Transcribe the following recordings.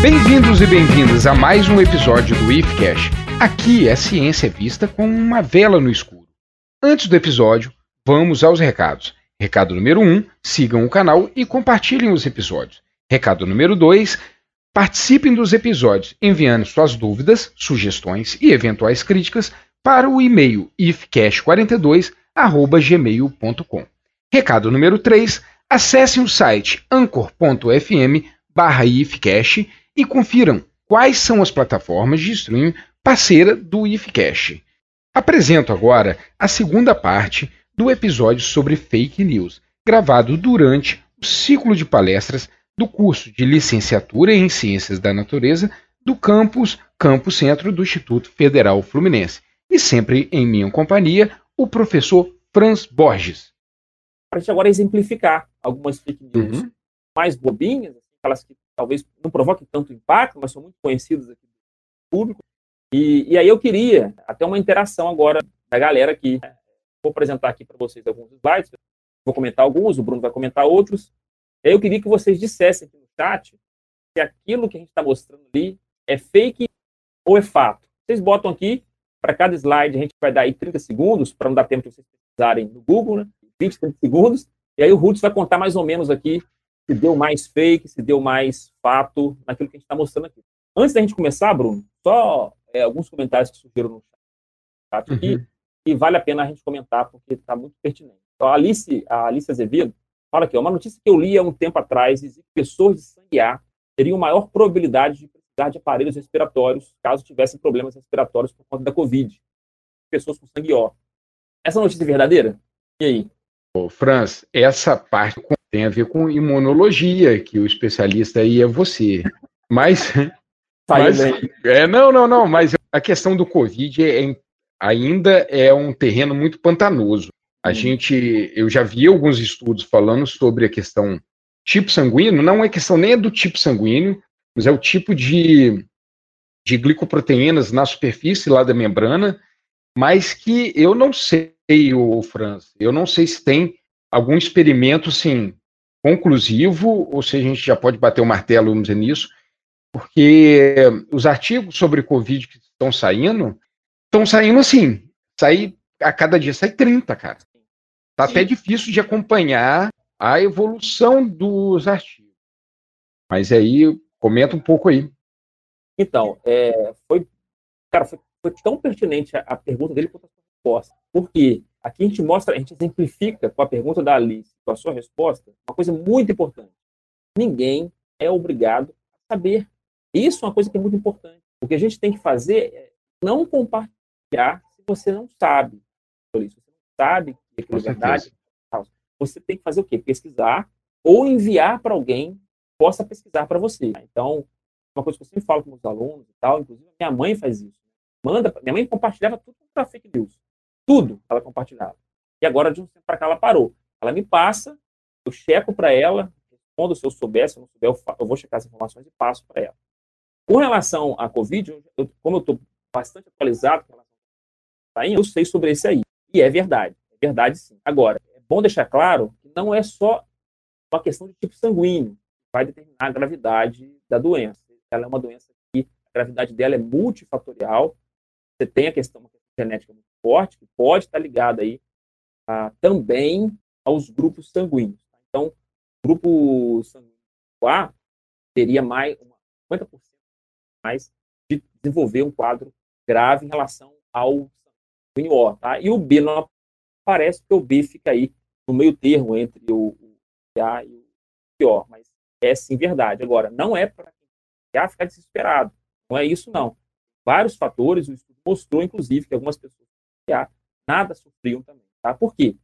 Bem-vindos e bem-vindas a mais um episódio do IFCash. Aqui é ciência vista com uma vela no escuro. Antes do episódio, vamos aos recados. Recado número 1, um, sigam o canal e compartilhem os episódios. Recado número 2, participem dos episódios enviando suas dúvidas, sugestões e eventuais críticas para o e-mail ifcash42@gmail.com. Recado número 3, acessem o site anchor.fm barra ifcash e confiram quais são as plataformas de streaming parceira do IFCash. Apresento agora a segunda parte do episódio sobre fake news, gravado durante o ciclo de palestras do curso de licenciatura em Ciências da Natureza do campus Campo Centro do Instituto Federal Fluminense. E sempre em minha companhia, o professor Franz Borges. Para gente agora exemplificar algumas fake news uhum. mais bobinhas, aquelas que talvez não provoquem tanto impacto, mas são muito conhecidas aqui do público. E, e aí eu queria até uma interação agora da galera aqui. Vou apresentar aqui para vocês alguns slides, vou comentar alguns, o Bruno vai comentar outros. E aí eu queria que vocês dissessem aqui no chat se aquilo que a gente está mostrando ali é fake ou é fato. Vocês botam aqui, para cada slide a gente vai dar aí 30 segundos, para não dar tempo de vocês pesquisarem no Google, né? 20, 30 segundos. E aí o Roots vai contar mais ou menos aqui se deu mais fake, se deu mais fato naquilo que a gente está mostrando aqui. Antes da gente começar, Bruno, só é, alguns comentários que surgiram no chat aqui, uhum. e vale a pena a gente comentar, porque está muito pertinente. Então, a Alice, a Alice Azevedo fala aqui, uma notícia que eu li há um tempo atrás, diz que pessoas de sangue A teriam maior probabilidade de precisar de aparelhos respiratórios caso tivessem problemas respiratórios por conta da Covid. Pessoas com sangue O. Essa notícia é verdadeira? E aí? Ô, Franz, essa parte tem a ver com imunologia, que o especialista aí é você. Mas. mas é, não, não, não, mas a questão do Covid é, ainda é um terreno muito pantanoso. A hum. gente, eu já vi alguns estudos falando sobre a questão tipo sanguíneo, não é questão nem é do tipo sanguíneo, mas é o tipo de, de glicoproteínas na superfície lá da membrana, mas que eu não sei, o Franz, eu não sei se tem algum experimento, sim, conclusivo, ou se a gente já pode bater o martelo, vamos dizer, nisso, porque os artigos sobre Covid que estão saindo, estão saindo assim, sai, a cada dia sai 30, cara. Tá Sim. até difícil de acompanhar a evolução dos artigos. Mas aí, comenta um pouco aí. Então, é, foi, cara, foi, foi, tão pertinente a, a pergunta dele quanto a resposta. Porque aqui a gente mostra, a gente exemplifica com a pergunta da Alice, com a sua resposta, uma coisa muito importante. Ninguém é obrigado a saber. Isso é uma coisa que é muito importante. O que a gente tem que fazer é não compartilhar se você não sabe. Se você não sabe que aquilo é verdade, você tem que fazer o quê? Pesquisar ou enviar para alguém que possa pesquisar para você. Então, uma coisa que eu sempre falo com os alunos e tal, inclusive minha mãe faz isso. Manda, minha mãe compartilhava tudo para fake news. Tudo ela compartilhava. E agora, de um tempo para cá, ela parou. Ela me passa, eu checo para ela, respondo se eu souber, se eu não souber, eu, eu vou checar as informações e passo para ela. Com relação à Covid, eu, como eu estou bastante atualizado com relação a eu sei sobre esse aí. E é verdade. É verdade, sim. Agora, é bom deixar claro que não é só uma questão de tipo sanguíneo que vai determinar a gravidade da doença. Ela é uma doença que a gravidade dela é multifatorial. Você tem a questão genética muito forte, que pode estar ligada aí a, também aos grupos sanguíneos. Então, o grupo sanguíneo A teria mais 50% mais de desenvolver um quadro grave em relação ao sanguíneo O. Tá? E o B não aparece, porque o B fica aí no meio termo entre o, A e o O. Mas é sim verdade. Agora, não é para ficar desesperado. Não é isso, não. Vários fatores, o estudo mostrou, inclusive, que algumas pessoas nada sofriam também. Tá? Por quê?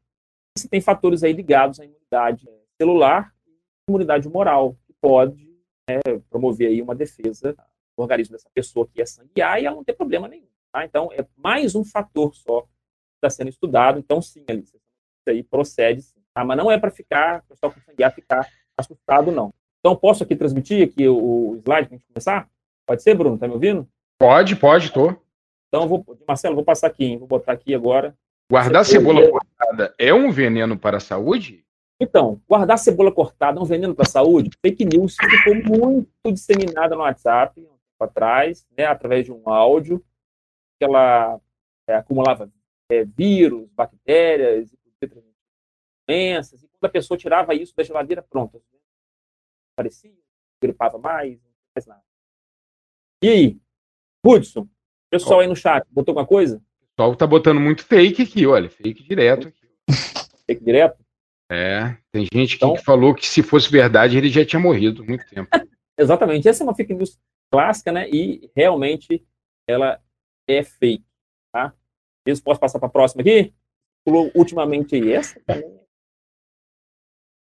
Você tem fatores aí ligados à imunidade celular e imunidade moral, que pode né, promover aí uma defesa do organismo dessa pessoa que é sangue A e ela não tem problema nenhum. Tá? Então, é mais um fator só que está sendo estudado. Então, sim, Alice, isso aí procede sim. Tá? Mas não é para ficar, o pessoal com sangue A ficar assustado, não. Então, posso aqui transmitir aqui o slide para a gente começar? Pode ser, Bruno? Tá me ouvindo? Pode, pode, tô. Então, vou, Marcelo, vou passar aqui, hein? vou botar aqui agora. Guardar cebola cortada é um veneno para a saúde? Então, guardar cebola cortada é um veneno para a saúde? Fake news ficou muito disseminada no WhatsApp um tempo atrás, né, através de um áudio, que ela é, acumulava é, vírus, bactérias, doenças, e quando a pessoa tirava isso da geladeira, pronto, parecia, gripava mais, não faz nada. E aí, Hudson, pessoal aí no chat, botou alguma coisa? O pessoal tá botando muito fake aqui, olha, fake direto. Fake direto? É, tem gente então, que falou que se fosse verdade ele já tinha morrido há muito tempo. Exatamente, essa é uma fake news clássica, né? E realmente ela é fake, tá? Eu posso passar para a próxima aqui? Pulou ultimamente essa também.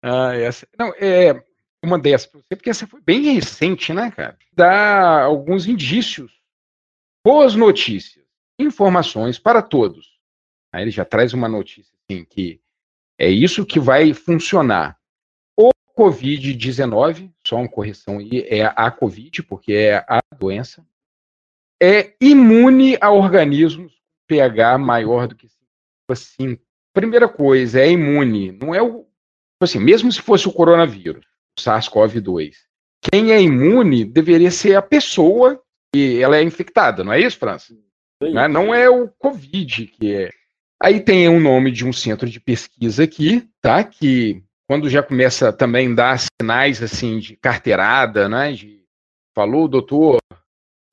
Ah, essa. Não, é uma dessas para você, porque essa foi bem recente, né, cara? Dá alguns indícios, boas notícias, informações para todos. Aí ele já traz uma notícia assim que é isso que vai funcionar. O Covid-19, só uma correção aí, é a Covid, porque é a doença, é imune a organismos pH maior do que 5. Primeira coisa, é imune. Não é o. Assim, mesmo se fosse o coronavírus, o SARS-CoV-2, quem é imune deveria ser a pessoa que ela é infectada, não é isso, França? Não, não é o Covid que é Aí tem o nome de um centro de pesquisa aqui, tá? Que quando já começa também a dar sinais assim de carteirada, né? De, falou o doutor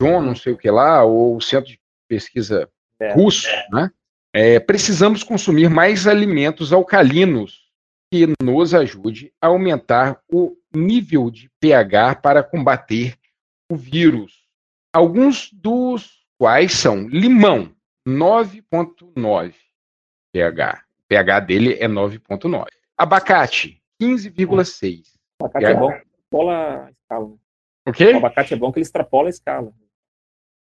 John, não sei o que lá, ou o centro de pesquisa é. russo, né? É, precisamos consumir mais alimentos alcalinos que nos ajude a aumentar o nível de pH para combater o vírus. Alguns dos quais são limão, 9.9, pH. O pH dele é 9,9. Abacate, 15,6. Abacate é bom, extrapola a escala. O quê? O abacate é bom que ele extrapola a escala.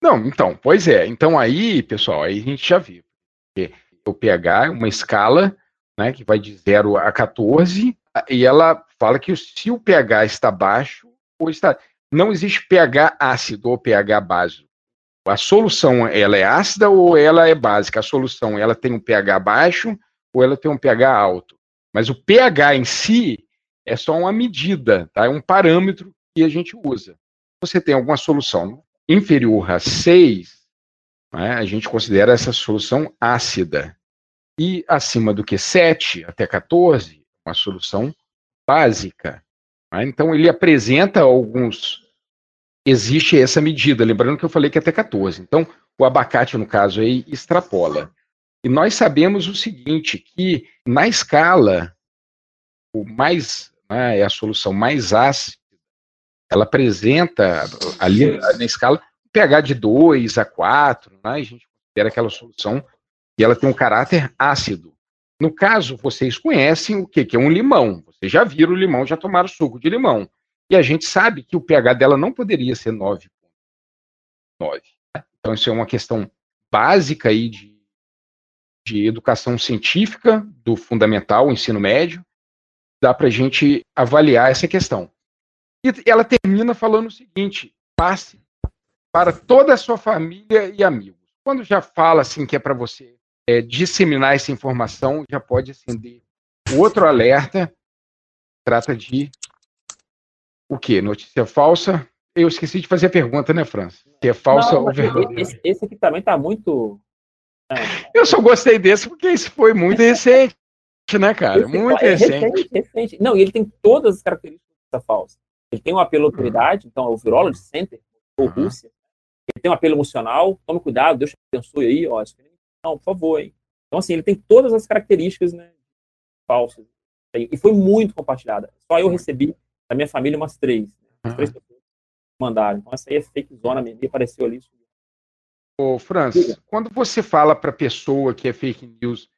Não, então, pois é. Então aí, pessoal, aí a gente já viu. O pH é uma escala né, que vai de 0 a 14, e ela fala que se o pH está baixo, ou está. Não existe pH ácido ou pH básico a solução ela é ácida ou ela é básica? A solução ela tem um pH baixo ou ela tem um pH alto? Mas o pH em si é só uma medida, tá? É um parâmetro que a gente usa. Você tem alguma solução inferior a 6, né, a gente considera essa solução ácida. E acima do que 7 até 14, uma solução básica. Né? Então ele apresenta alguns existe essa medida. Lembrando que eu falei que é até 14. Então, o abacate, no caso aí, extrapola. E nós sabemos o seguinte, que na escala, o mais, né, é a solução mais ácida, ela apresenta ali na escala pH de 2 a 4, né, a gente considera aquela solução e ela tem um caráter ácido. No caso, vocês conhecem o que, que é um limão. Vocês já viram o limão, já tomaram suco de limão. E a gente sabe que o pH dela não poderia ser 9,9. Então, isso é uma questão básica aí de, de educação científica do fundamental, ensino médio. Dá para a gente avaliar essa questão. E ela termina falando o seguinte: passe para toda a sua família e amigos. Quando já fala assim que é para você é, disseminar essa informação, já pode acender outro alerta. Trata de o quê? Notícia falsa? Eu esqueci de fazer a pergunta, né, França? Se é falsa ou verdadeira. Esse, esse, aqui também está muito. É. Eu só gostei desse porque esse foi muito recente, né, cara? Esse muito é recente. recente. recente. Não, e ele tem todas as características da falsa. Ele tem um apelo à autoridade, então é o Virology Center, ou uhum. Rússia. Ele tem um apelo emocional, tome cuidado, Deus te abençoe aí, ó. Não, por favor, hein? Então, assim, ele tem todas as características né, falsas. E foi muito compartilhada. Só eu recebi da minha família, umas três. Né? Umas três pessoas mandaram. Então, essa aí é fake zona mesmo. E apareceu ali. Ô, Francis, quando você fala para pessoa que é fake news,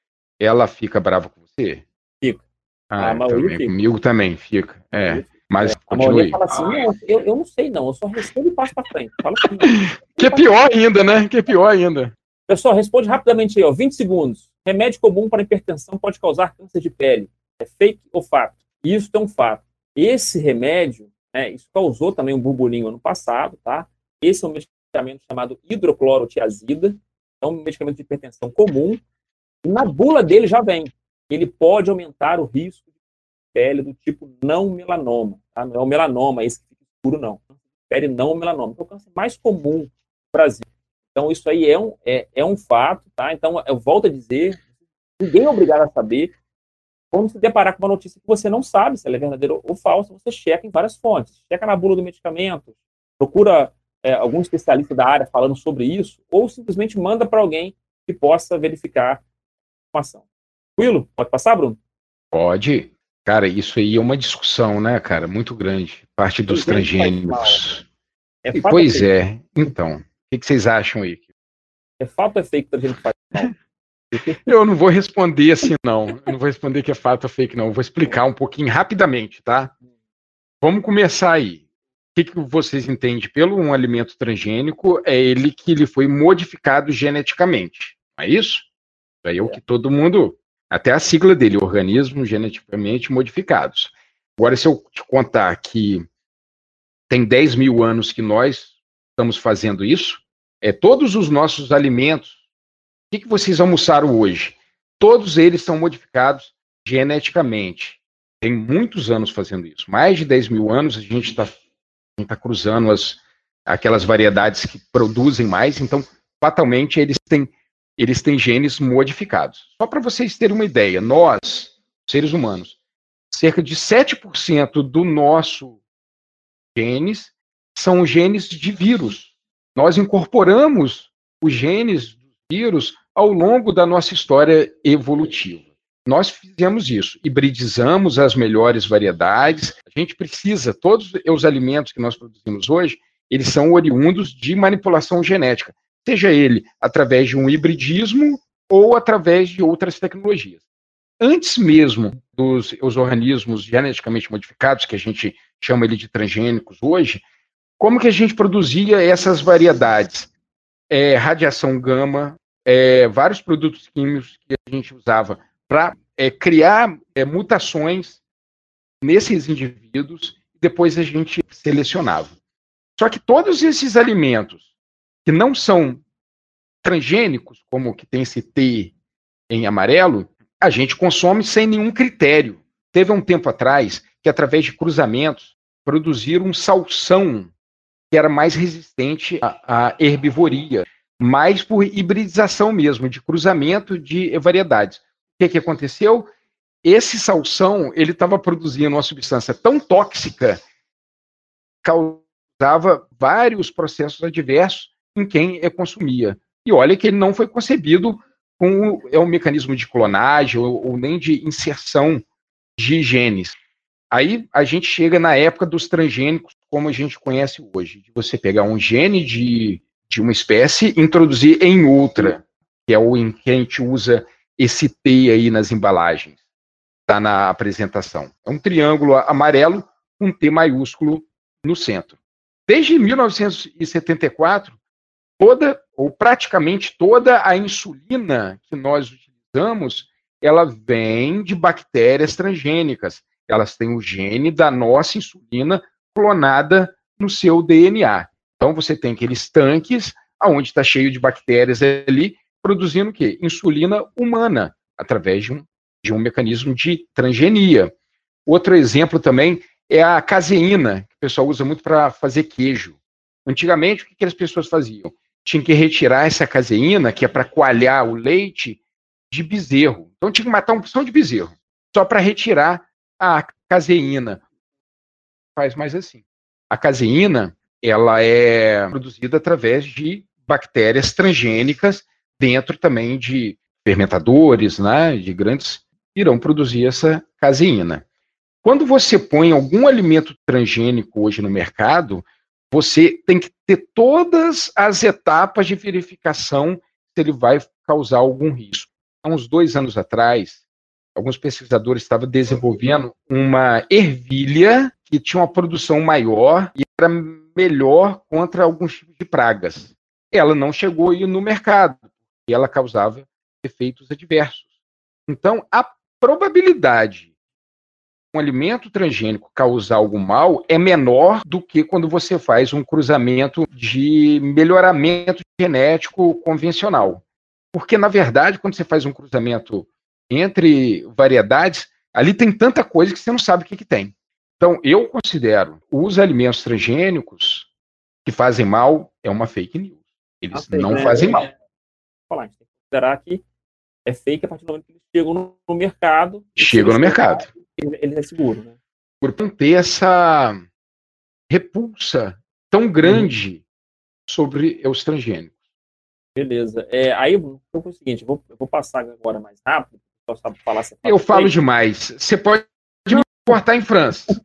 ela fica brava com você? Fica. Ah, a maioria também, fica. Comigo também fica. É. Mas é. A maioria fala assim, não, eu, eu não sei não, eu só respondo e passo para frente. Fala assim, que é pior ainda, né? Que é pior ainda. Pessoal, responde rapidamente aí, ó, 20 segundos. Remédio comum para hipertensão pode causar câncer de pele. É fake ou fato? Isso é um fato. Esse remédio, né, isso causou também um burburinho ano passado, tá? Esse é um medicamento chamado hidroclorotiazida, é um medicamento de hipertensão comum. Na bula dele já vem, ele pode aumentar o risco pele do tipo não melanoma, tá? Não é o melanoma, esse que fica escuro, não. Pele não melanoma. Então, é o câncer mais comum no Brasil. Então, isso aí é um, é, é um fato, tá? Então, eu volto a dizer, ninguém é obrigado a saber. Quando se deparar com uma notícia que você não sabe se ela é verdadeira ou falsa, você checa em várias fontes. Checa na bula do medicamento, procura é, algum especialista da área falando sobre isso, ou simplesmente manda para alguém que possa verificar a informação. Tranquilo? Pode passar, Bruno? Pode. Cara, isso aí é uma discussão, né, cara, muito grande. Parte dos transgênicos. É pois é. Então, o que, vocês acham aí? É fato ou é fake que transgênico faz mal? Eu não vou responder assim, não. Eu não vou responder que é fato ou fake, não. Eu vou explicar um pouquinho rapidamente, tá? Vamos começar aí que, que vocês entendem pelo um alimento transgênico? É ele que ele foi modificado geneticamente, não é isso? Isso aí é o que todo mundo, até a sigla dele, organismos geneticamente modificados. Agora, se eu te contar que tem 10 mil anos que nós estamos fazendo isso, é todos os nossos alimentos, o que, que vocês almoçaram hoje? Todos eles são modificados geneticamente. Tem muitos anos fazendo isso. Mais de 10 mil anos a gente está está cruzando as, aquelas variedades que produzem mais, então fatalmente eles têm, eles têm genes modificados. Só para vocês terem uma ideia, nós, seres humanos, cerca de 7% do nosso genes são genes de vírus. Nós incorporamos os genes dos vírus ao longo da nossa história evolutiva. Nós fizemos isso, hibridizamos as melhores variedades. A gente precisa, todos os alimentos que nós produzimos hoje, eles são oriundos de manipulação genética, seja ele através de um hibridismo ou através de outras tecnologias. Antes mesmo dos os organismos geneticamente modificados, que a gente chama ele de transgênicos hoje, como que a gente produzia essas variedades? É, radiação gama, é, vários produtos químicos que a gente usava para é, criar é, mutações nesses indivíduos e depois a gente selecionava. Só que todos esses alimentos que não são transgênicos, como o que tem esse T em amarelo, a gente consome sem nenhum critério. Teve um tempo atrás que, através de cruzamentos, produziram um salsão que era mais resistente à, à herbivoria, mais por hibridização mesmo, de cruzamento de variedades que, que aconteceu? Esse salsão, ele estava produzindo uma substância tão tóxica, causava vários processos adversos em quem é consumia. E olha que ele não foi concebido com é um mecanismo de clonagem ou, ou nem de inserção de genes. Aí a gente chega na época dos transgênicos, como a gente conhece hoje, de você pegar um gene de, de uma espécie introduzir em outra, que é o em que a gente usa esse T aí nas embalagens, está na apresentação. É um triângulo amarelo com um T maiúsculo no centro. Desde 1974, toda ou praticamente toda a insulina que nós utilizamos, ela vem de bactérias transgênicas. Elas têm o gene da nossa insulina clonada no seu DNA. Então você tem aqueles tanques aonde está cheio de bactérias ali produzindo o quê? Insulina humana, através de um, de um mecanismo de transgenia. Outro exemplo também é a caseína, que o pessoal usa muito para fazer queijo. Antigamente, o que, que as pessoas faziam? Tinha que retirar essa caseína, que é para coalhar o leite, de bezerro. Então tinha que matar uma porção de bezerro, só para retirar a caseína. Faz mais assim. A caseína, ela é produzida através de bactérias transgênicas dentro também de fermentadores, né, de grandes, irão produzir essa caseína. Quando você põe algum alimento transgênico hoje no mercado, você tem que ter todas as etapas de verificação se ele vai causar algum risco. Há uns dois anos atrás, alguns pesquisadores estavam desenvolvendo uma ervilha que tinha uma produção maior e era melhor contra alguns tipos de pragas. Ela não chegou aí no mercado, e ela causava efeitos adversos. Então, a probabilidade de um alimento transgênico causar algum mal é menor do que quando você faz um cruzamento de melhoramento genético convencional. Porque, na verdade, quando você faz um cruzamento entre variedades, Ali tem tanta coisa que você não sabe o que, que tem. Então, eu considero os alimentos transgênicos que fazem mal é uma fake news. Eles fake, não né? fazem mal. Falar, a gente tem que considerar que é fake a partir do momento que eles chegam no, no mercado. Chegam no mercado. Ele, ele é seguro, né? Por não ter essa repulsa tão grande uhum. sobre os transgênicos. Beleza. É, aí, então, foi o seguinte, eu vou, eu vou passar agora mais rápido, eu falo demais. Você pode cortar em França.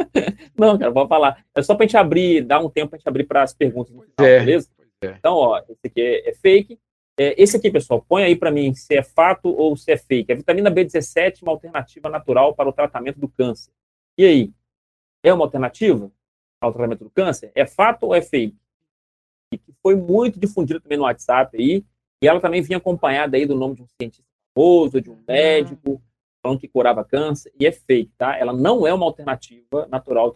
Não, cara, vou falar. É só para a gente abrir, dar um tempo para a gente abrir para as perguntas no final, é, beleza? É. Então, ó, esse aqui é, é fake. É, esse aqui, pessoal, põe aí para mim se é fato ou se é fake. A vitamina B17 é uma alternativa natural para o tratamento do câncer. E aí? É uma alternativa ao tratamento do câncer? É fato ou é fake? E que foi muito difundida também no WhatsApp aí. E ela também vinha acompanhada aí do nome de um cientista famoso, de um médico, falando que curava câncer, e é fake, tá? Ela não é uma alternativa natural.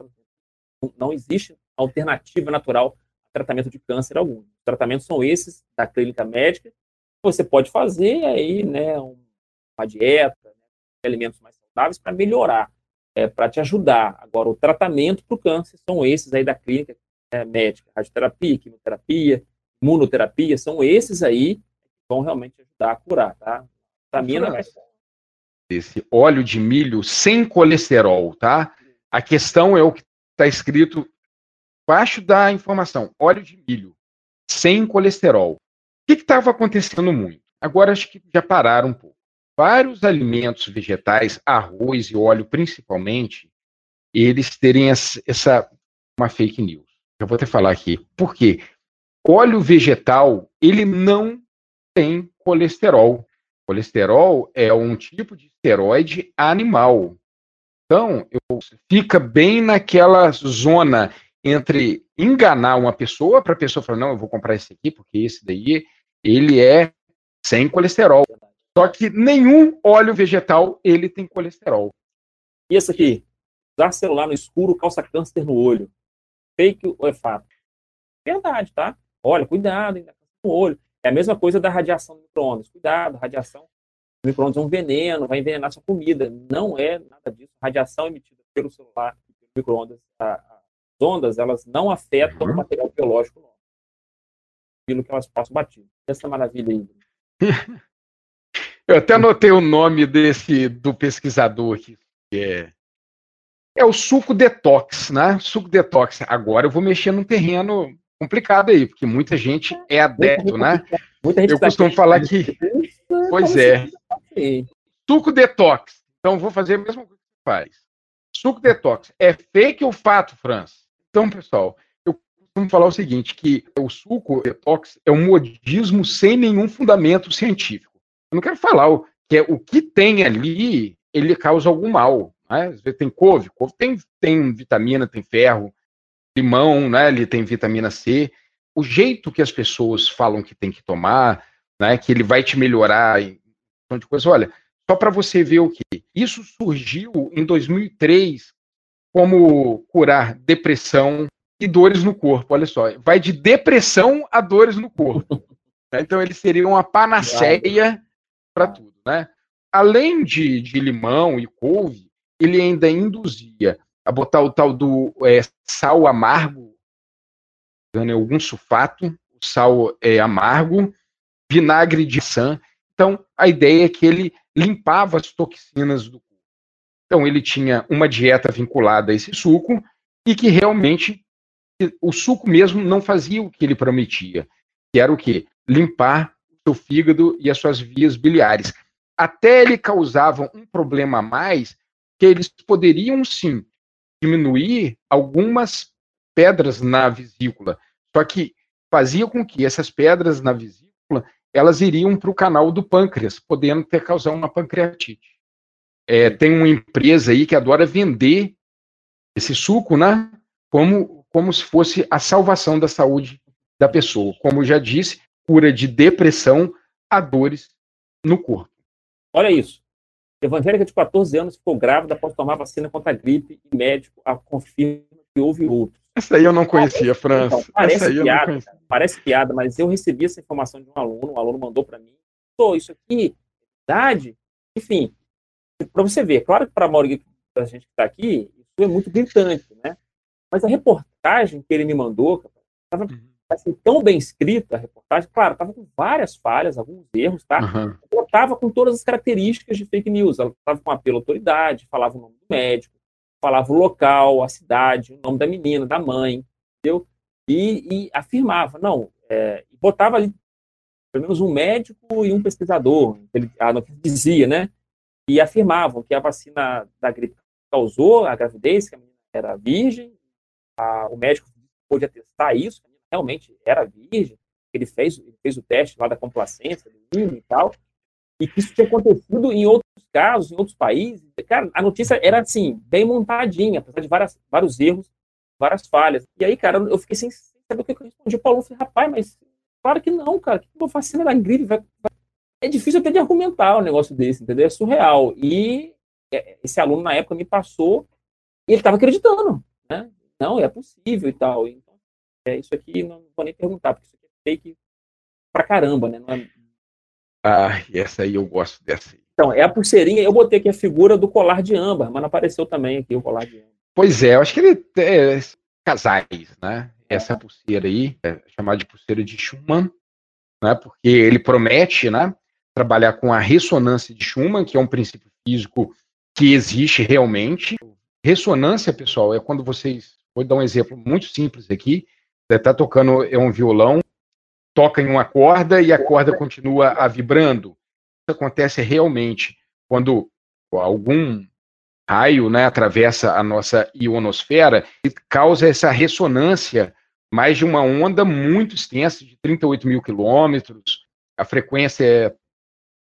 Não existe alternativa natural ao tratamento de câncer algum. Os tratamentos são esses da clínica médica. Você pode fazer aí, né, uma dieta, né, alimentos mais saudáveis para melhorar, é, para te ajudar. Agora, o tratamento para o câncer são esses aí da clínica é, médica, radioterapia, quimioterapia, imunoterapia, são esses aí que vão realmente ajudar a curar, tá? Vitamina é esse óleo de milho sem colesterol, tá? A questão é o que está escrito abaixo da informação: óleo de milho sem colesterol. O que estava acontecendo muito? Agora acho que já pararam um pouco. Vários alimentos vegetais, arroz e óleo principalmente, eles terem essa, uma fake news. Eu vou até falar aqui. Por quê? Óleo vegetal, ele não tem colesterol. Colesterol é um tipo de esteroide animal. Então, eu, fica bem naquela zona entre enganar uma pessoa para a pessoa falar, não, eu vou comprar esse aqui, porque esse daí, ele é sem colesterol. Só que nenhum óleo vegetal, ele tem colesterol. E esse aqui? Usar celular no escuro causa câncer no olho. Fake ou é fato? Verdade, tá? Olha, cuidado, ainda no olho. É a mesma coisa da radiação do micro-ondas. Cuidado, radiação. O micro-ondas é um veneno, vai envenenar sua comida. Não é nada disso. Radiação emitida pelo celular e pelo micro-ondas, as ondas, elas não afetam uhum. o material biológico nosso. Aquilo que elas passam batido. Essa maravilha aí. Eu até anotei o nome desse do pesquisador aqui, que é, é o suco detox, né? Suco detox. Agora eu vou mexer num terreno complicado aí, porque muita gente é adepto, né? Eu costumo falar que. Pois é. Suco detox. Então, vou fazer a mesma coisa que você faz. Suco detox. É fake ou fato, França? Então, pessoal, eu costumo falar o seguinte, que o suco detox é um modismo sem nenhum fundamento científico. Eu não quero falar o que, é, o que tem ali, ele causa algum mal. Né? Tem couve, couve tem, tem vitamina, tem ferro, limão, né? Ele tem vitamina C. O jeito que as pessoas falam que tem que tomar, né? Que ele vai te melhorar um de coisa. Olha, só para você ver o que isso surgiu em 2003 como curar depressão e dores no corpo. Olha só, vai de depressão a dores no corpo. então ele seria uma panaceia para tudo, né? Além de, de limão e couve, ele ainda induzia a botar o tal do é, sal amargo, né, algum sulfato, o sal é amargo, vinagre de sã. Então, a ideia é que ele limpava as toxinas do corpo. Então, ele tinha uma dieta vinculada a esse suco e que realmente o suco mesmo não fazia o que ele prometia, que era o quê? Limpar o seu fígado e as suas vias biliares. Até ele causava um problema a mais, que eles poderiam sim diminuir algumas pedras na vesícula. Só que fazia com que essas pedras na vesícula elas iriam para o canal do pâncreas, podendo ter causar uma pancreatite. É, tem uma empresa aí que adora vender esse suco, né? Como, como se fosse a salvação da saúde da pessoa. Como já disse, cura de depressão a dores no corpo. Olha isso. Evangélica de 14 anos ficou grávida após tomar vacina contra a gripe e médico a confirma que houve outros. Essa aí eu não conhecia, França. Então, parece, piada, parece piada, mas eu recebi essa informação de um aluno, um aluno mandou para mim. Pô, isso aqui, verdade? Enfim, para você ver, claro que para a maioria da gente que está aqui, isso é muito gritante, né? Mas a reportagem que ele me mandou estava uhum. Assim, tão bem escrita, a reportagem, claro, estava com várias falhas, alguns erros, tá? Uhum. Ela estava com todas as características de fake news. Ela estava com apelo à autoridade, falava o nome do médico, falava o local, a cidade, o nome da menina, da mãe, entendeu? E, e afirmava, não, é, botava ali pelo menos um médico e um pesquisador, ele, a notícia dizia, né? E afirmavam que a vacina da gripe causou a gravidez, que a menina era virgem, a, o médico pôde atestar isso, realmente era virgem, ele fez, ele fez o teste lá da complacência, do e tal, e que isso tinha acontecido em outros casos, em outros países. Cara, a notícia era assim, bem montadinha, apesar de várias, vários erros, várias falhas. E aí, cara, eu fiquei sem saber o que eu respondi. O Paulo falou, rapaz, mas claro que não, cara, que uma vacina da gripe vai... É difícil até de argumentar um negócio desse, entendeu? É surreal. E é, esse aluno, na época, me passou e ele estava acreditando, né? Não, é possível e tal. Então, é, isso aqui não, vou nem perguntar, porque isso aqui é fake pra caramba, né? É... Ah, essa aí eu gosto dessa. Então, é a pulseirinha, eu botei aqui a figura do colar de âmbar, mas não apareceu também aqui o colar de âmbar. Pois é, eu acho que ele é casais, né? Essa pulseira aí, é chamada de pulseira de Schumann, né? Porque ele promete, né? Trabalhar com a ressonância de Schumann, que é um princípio físico que existe realmente. Ressonância, pessoal, é quando vocês. Vou dar um exemplo muito simples aqui. Está tocando é um violão, toca em uma corda e a corda continua a vibrando. Isso acontece realmente quando algum raio né, atravessa a nossa ionosfera e causa essa ressonância, mais de uma onda muito extensa, de 38 mil quilômetros. A frequência é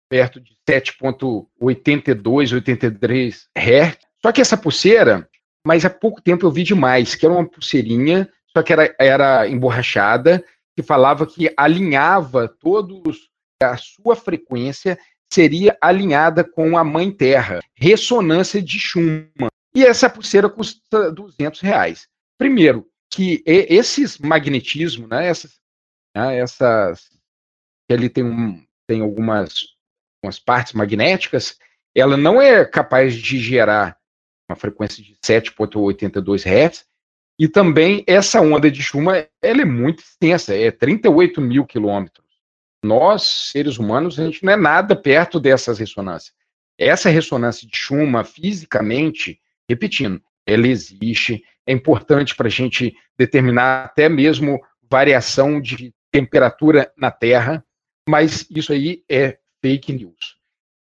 perto de 7,82, 83 Hz. Só que essa pulseira, mas há pouco tempo eu vi demais, que era uma pulseirinha, só que era, era emborrachada, que falava que alinhava todos a sua frequência seria alinhada com a Mãe Terra, ressonância de Schumann. E essa pulseira custa 200 reais. Primeiro, que esses magnetismos, né, essas, né, essas ele tem, um, tem algumas umas partes magnéticas, ela não é capaz de gerar uma frequência de 7.82 Hz, e também essa onda de Schumann ela é muito extensa, é 38 mil quilômetros. Nós, seres humanos, a gente não é nada perto dessas ressonâncias. Essa ressonância de Schumann, fisicamente, repetindo, ela existe, é importante para a gente determinar até mesmo variação de temperatura na Terra, mas isso aí é fake news.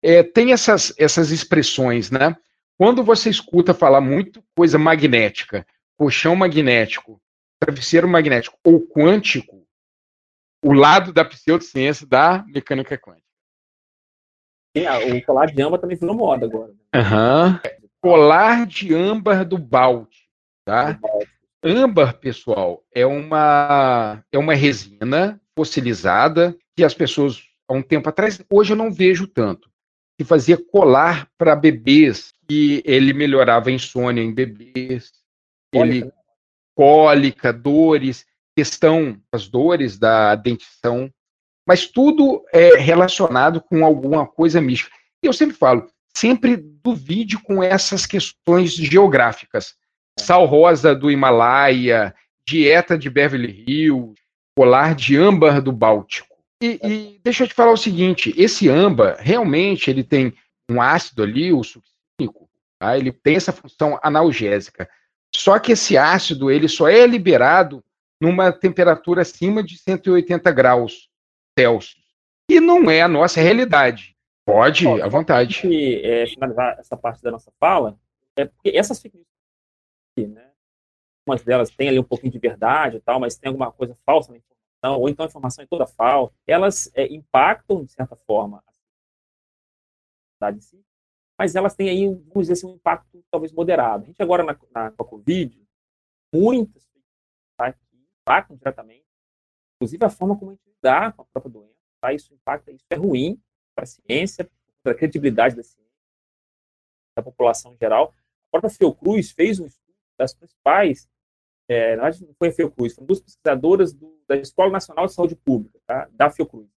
É, tem essas, essas expressões, né? Quando você escuta falar muito coisa magnética, colchão magnético, travesseiro magnético ou quântico, o lado da pseudociência da mecânica quântica. Sim, o colar de âmbar também virou moda agora. Uhum. Colar de âmbar do Balt. Tá? Âmbar, pessoal, é uma, é uma resina fossilizada que as pessoas há um tempo atrás, hoje eu não vejo tanto, que fazia colar para bebês, que ele melhorava a insônia em bebês. Ele cólica, dores, questão das dores da dentição, mas tudo é relacionado com alguma coisa mística. E eu sempre falo, sempre duvide com essas questões geográficas. Sal rosa do Himalaia, dieta de Beverly Hills, colar de âmbar do Báltico. E, e, deixa eu te falar o seguinte: esse âmbar, realmente, ele tem um ácido ali, o succínico, tá? ele tem essa função analgésica. Só que esse ácido, ele só é liberado numa temperatura acima de 180 graus Celsius. E não é a nossa realidade. Pode, Bom, à vontade. E, é, finalizar essa parte da nossa fala, é porque essas fake news, né? Algumas delas têm ali um pouquinho de verdade e tal, mas tem alguma coisa falsa na informação, ou então a informação é toda falsa, elas é, impactam, de certa forma, a sociedade em si, mas elas têm aí, vamos dizer assim, um impacto talvez moderado. A gente agora, na, na com a Covid, muitas tá, impactam diretamente, inclusive a forma como a gente lidar com a própria doença, tá? isso impacta, isso é ruim para a ciência, para a credibilidade da ciência, da população em geral. A própria Fiocruz fez um estudo das principais é, não foi a Fiocruz, foram duas pesquisadoras do, da Escola Nacional de Saúde Pública, tá? da Fiocruz.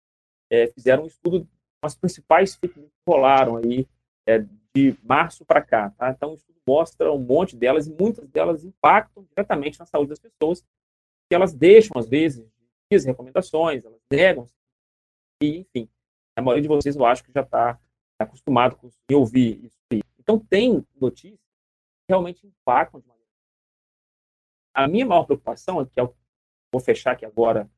É, fizeram um estudo com as principais que rolaram aí, é, de março para cá. Tá? Então, o estudo mostra um monte delas e muitas delas impactam diretamente na saúde das pessoas, que elas deixam, às vezes, as recomendações, elas negam, e, enfim, a maioria de vocês, eu acho que já está acostumado com em ouvir isso. Então, tem notícias que realmente impactam de maneira. A minha maior preocupação, que é o vou fechar aqui agora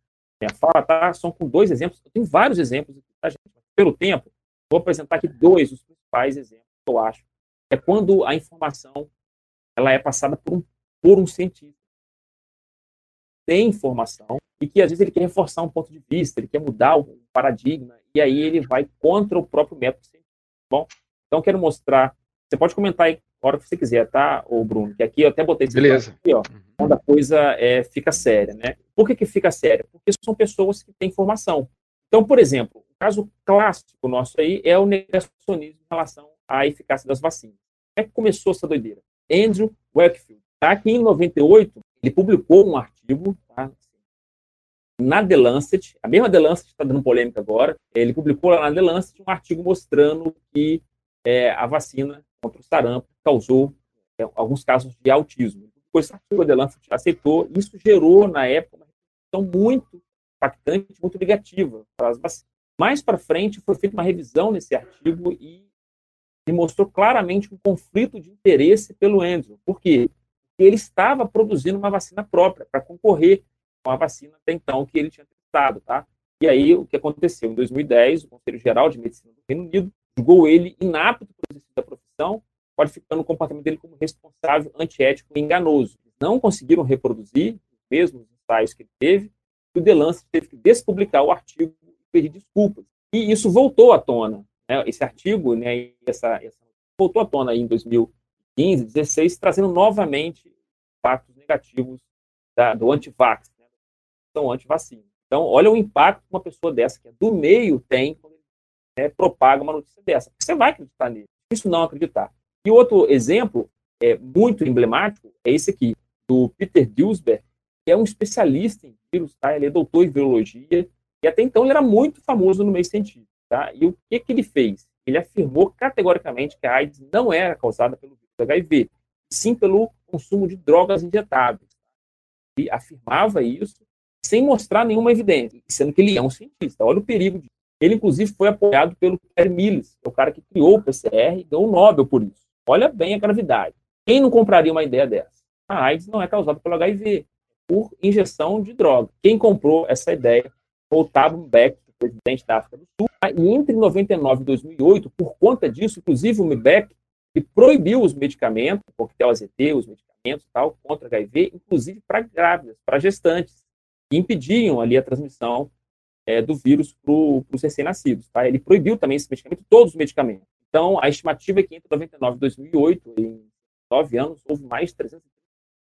minha fala, tá? São com dois exemplos. Eu tenho vários exemplos aqui, tá, gente? pelo tempo, vou apresentar aqui dois dos principais exemplos eu acho. É quando a informação ela é passada por um, por um cientista. Tem informação e que às vezes ele quer reforçar um ponto de vista, ele quer mudar o paradigma, e aí ele vai contra o próprio método científico. Tá bom, então quero mostrar. Você pode comentar aí a hora que você quiser, tá, ô Bruno? Que aqui eu até botei esse Beleza. aqui, ó, uhum. quando a coisa é, fica séria, né? Por que, que fica séria? Porque são pessoas que têm formação. Então, por exemplo, o caso clássico nosso aí é o negacionismo em relação à eficácia das vacinas. Como é que começou essa doideira? Andrew Wakefield, tá? Aqui em 98, ele publicou um artigo, tá? na The Lancet, a mesma The Lancet está dando polêmica agora, ele publicou lá na The Lancet um artigo mostrando que é, a vacina contra o sarampo causou é, alguns casos de autismo. Depois, a artigo The Lancet aceitou, isso gerou, na época, uma repercussão muito impactante, muito negativa para as vacinas. Mais para frente, foi feita uma revisão nesse artigo e, mostrou claramente um conflito de interesse pelo Andrew. Por quê? Porque ele estava produzindo uma vacina própria para concorrer com a vacina até então que ele tinha testado, tá? E aí, o que aconteceu? Em 2010, o Conselho Geral de Medicina do Reino Unido julgou ele inapto para da profissão, qualificando o comportamento dele como responsável, antiético e enganoso. Não conseguiram reproduzir os mesmos ensaios que ele teve, o Delance teve que despublicar o artigo e pedir desculpas. E isso voltou à tona. Né? Esse artigo, né, essa, essa, voltou à tona em 2015, 2016, trazendo novamente impactos negativos da, do antivax, são anti-vacina. Então, olha o impacto que uma pessoa dessa, que é do meio, tem quando né, propaga uma notícia dessa. Você vai acreditar nele. Isso não acreditar. E outro exemplo é muito emblemático é esse aqui, do Peter Duisberg, que é um especialista em vírus, tá? Ele é doutor em virologia e até então ele era muito famoso no meio científico, tá? E o que que ele fez? Ele afirmou categoricamente que a AIDS não era causada pelo vírus HIV, sim pelo consumo de drogas injetáveis. E afirmava isso sem mostrar nenhuma evidência, sendo que ele é um cientista. Olha o perigo disso. Ele, inclusive, foi apoiado pelo Pierre Mills, é o cara que criou o PCR e ganhou o Nobel por isso. Olha bem a gravidade. Quem não compraria uma ideia dessa? A AIDS não é causada pelo HIV, por injeção de droga. Quem comprou essa ideia foi o Thabo Mbeki, presidente da África do Sul. E entre 99 e 2008, por conta disso, inclusive o Mbeki proibiu os medicamentos, o coquetel AZT, os medicamentos tal, contra HIV, inclusive para grávidas, para gestantes que impediam ali a transmissão é, do vírus para os recém-nascidos. Tá? Ele proibiu também esse medicamento, todos os medicamentos. Então, a estimativa é que entre 99 e 2008, em nove anos, houve mais de 300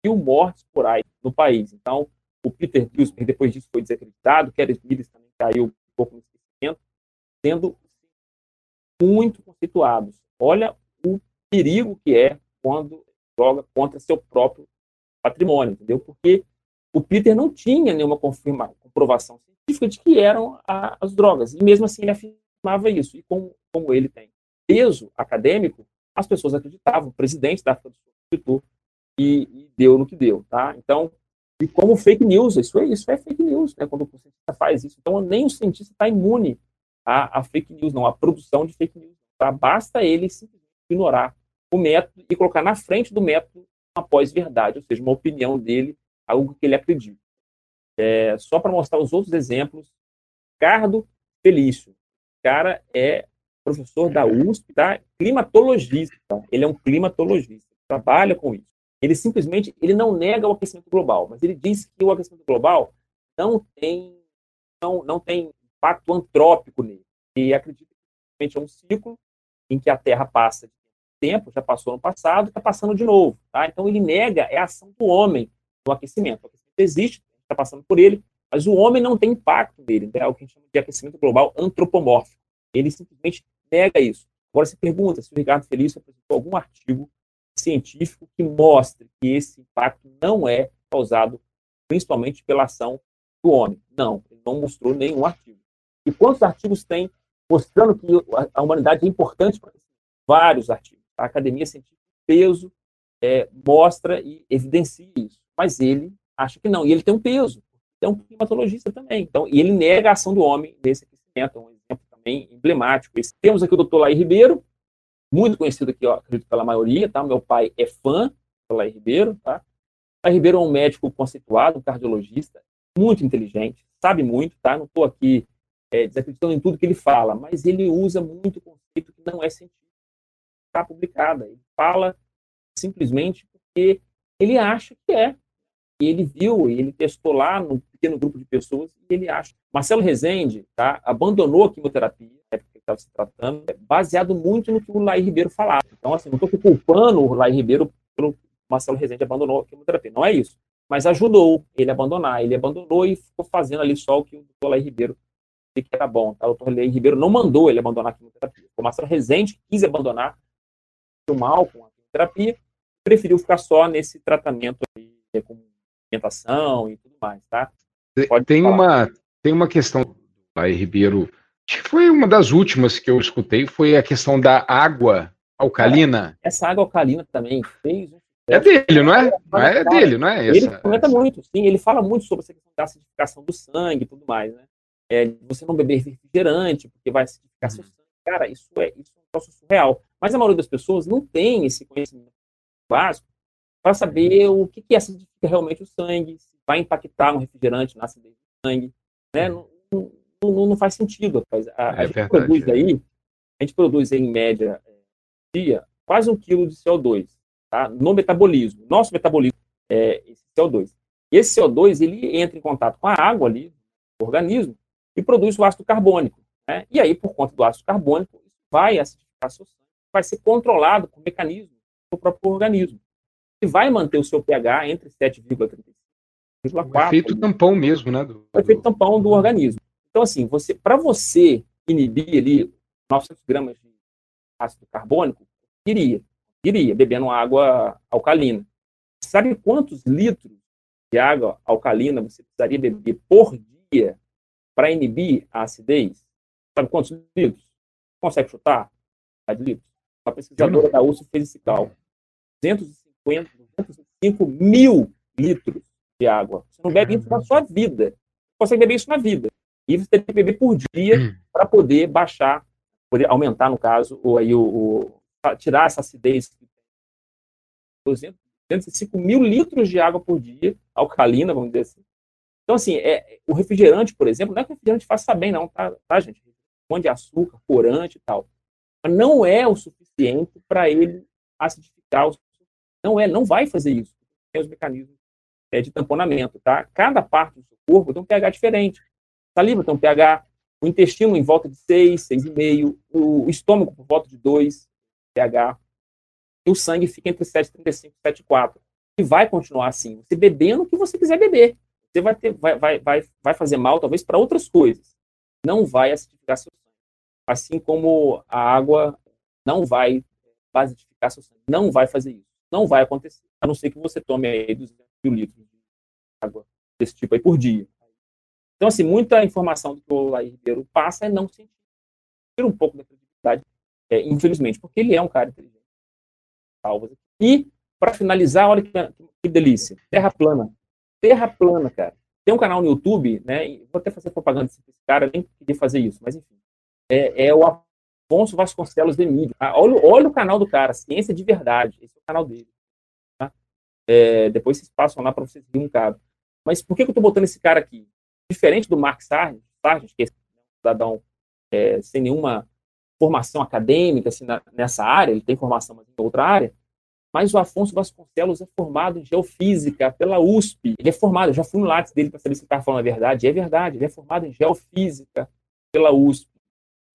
mil mortes por aí no país. Então, o Peter Duisberg, depois disso, foi desacreditado, Kerry Mills também caiu um pouco no esquecimento, sendo muito conceituados. Olha o perigo que é quando joga contra seu próprio patrimônio, entendeu? Porque o Peter não tinha nenhuma confirmação, comprovação científica de que eram a, as drogas. E mesmo assim ele afirmava isso. E como, como ele tem peso acadêmico, as pessoas acreditavam. O presidente da África do Sul e, e, deu no que deu. Tá? Então, e como fake news, isso é, isso é fake news, né? quando o cientista faz isso. Então, nem o cientista está imune à, fake news, não, à produção de fake news. Tá? Basta ele simplesmente ignorar o método e colocar na frente do método uma pós-verdade, ou seja, uma opinião dele algo que ele acredita. É, só para mostrar os outros exemplos, Ricardo Felício. O cara é professor da USP, tá? climatologista. Ele é um climatologista, trabalha com isso. Ele simplesmente ele não nega o aquecimento global, mas ele diz que o aquecimento global não tem não, não tem impacto antrópico nele. E acredita que é um ciclo em que a Terra passa de tempo, já passou no passado, está passando de novo. Tá? Então ele nega é a ação do homem no aquecimento. O aquecimento existe, está passando por ele, mas o homem não tem impacto nele. Então, é o que a gente chama de aquecimento global antropomórfico. Ele simplesmente nega isso. Agora se pergunta se o Ricardo Felício apresentou algum artigo científico que mostre que esse impacto não é causado principalmente pela ação do homem. Não, ele não mostrou nenhum artigo. E quantos artigos tem mostrando que a humanidade é importante para vários artigos? A academia científica, peso, é, mostra e evidencia isso. Mas ele acha que não. E ele tem um peso. É um climatologista também. Então, e ele nega a ação do homem nesse aquecimento. É um exemplo também emblemático. Esse, temos aqui o doutor Laí Ribeiro, muito conhecido aqui, ó, acredito, pela maioria, tá? Meu pai é fã do Laí Ribeiro, tá? Laí Ribeiro é um médico conceituado, um cardiologista, muito inteligente, sabe muito, tá? Não estou aqui é, desacreditando em tudo que ele fala, mas ele usa muito conceito que não é científico. Está publicada. Ele fala simplesmente porque ele acha que é. E ele viu, ele testou lá no pequeno grupo de pessoas, e ele acha. Marcelo Rezende tá, abandonou a quimioterapia, é porque estava se tratando, baseado muito no que o Laí Ribeiro falava. Então, assim, não estou culpando o Laí Ribeiro pelo Marcelo Rezende abandonou a quimioterapia. Não é isso. Mas ajudou ele a abandonar. Ele abandonou e ficou fazendo ali só o que o doutor Laí Ribeiro que era bom. Tá? O doutor Ribeiro não mandou ele abandonar a quimioterapia. O Marcelo Rezende quis abandonar o mal com a quimioterapia, preferiu ficar só nesse tratamento aí, com alimentação e tudo mais, tá? Pode tem uma tem uma questão Laí Ribeiro, acho que foi uma das últimas que eu escutei, foi a questão da água alcalina. É, essa água alcalina também fez um é dele, não é? Não é dele, não é? Essa, ele comenta essa. muito, sim. Ele fala muito sobre essa questão da acidificação do sangue e tudo mais, né? É, você não beber refrigerante, porque vai acidificar seu uhum. sangue. Cara, isso é, isso é um troço surreal. Mas a maioria das pessoas não tem esse conhecimento básico para saber o que, que acidifica realmente o sangue, se vai impactar no refrigerante, na acidez do sangue. Né? Não, não, não faz sentido, rapaz. A, é a gente verdade, produz é. aí, a gente produz aí, em média, é, dia, quase um quilo de CO2 tá? no metabolismo. Nosso metabolismo é esse CO2. E esse CO2 ele entra em contato com a água ali do organismo e produz o ácido carbônico. Né? E aí, por conta do ácido carbônico, vai acidificar seu sangue, vai ser controlado por mecanismo do próprio organismo. E vai manter o seu pH entre 7,35 e 4. Efeito tampão mesmo, né? Do, o efeito tampão do organismo. Então, assim, você, para você inibir ali 900 gramas de ácido carbônico, iria iria bebendo água alcalina. Sabe quantos litros de água alcalina você precisaria beber por dia para inibir a acidez? Sabe quantos litros? Consegue chutar? De litros. Uma pesquisadora da USP fez esse cálculo. 250, 205 mil litros de água. Você não bebe isso na sua vida. Você consegue beber isso na vida. E você tem que beber por dia hum. para poder baixar, poder aumentar, no caso, o, aí, o, o tirar essa acidez, 205 mil litros de água por dia, alcalina, vamos dizer assim. Então, assim, é, o refrigerante, por exemplo, não é que o refrigerante faça bem, não, tá, tá gente? Um monte de açúcar, corante e tal. Mas não é o suficiente para ele acidificar o Não é, não vai fazer isso. Tem os mecanismos é, de tamponamento, tá? Cada parte do seu corpo tem um pH diferente. Saliva tem um pH, o intestino em volta de 6, 6,5, o estômago por volta de 2, pH, e o sangue fica entre 7,35 e 7,4. E vai continuar assim, você bebendo o que você quiser beber. Você vai, ter, vai, vai, vai, vai fazer mal, talvez, para outras coisas. Não vai acidificar seu sangue. Assim como a água não vai basificar seu sangue. Não vai fazer isso. Não vai acontecer. A não ser que você tome aí 200 mil litros de água desse tipo aí por dia. Então, assim, muita informação do que o Laí Ribeiro passa é não científica. Tira um pouco da credibilidade é, infelizmente, porque ele é um cara inteligente. E, para finalizar, olha que, que, delícia. Terra plana. Terra plana, cara. Tem um canal no YouTube, né? Vou até fazer propaganda desse cara, nem queria fazer isso, mas enfim. É, é o Afonso Vasconcelos de Mídia. Ah, olha, olha, o canal do cara, Ciência de Verdade. Esse é o canal dele. Tá? É, depois vocês passam lá para vocês verem um cara. Mas por que, que eu estou botando esse cara aqui? Diferente do Mark Sargent, Sargent que é um cidadão é, sem nenhuma formação acadêmica assim, na, nessa área, ele tem formação em outra área, mas o Afonso Vasconcelos é formado em geofísica pela USP. Ele é formado, eu já fui no lápis dele para saber se ele estava falando a verdade. É verdade, ele é formado em geofísica pela USP.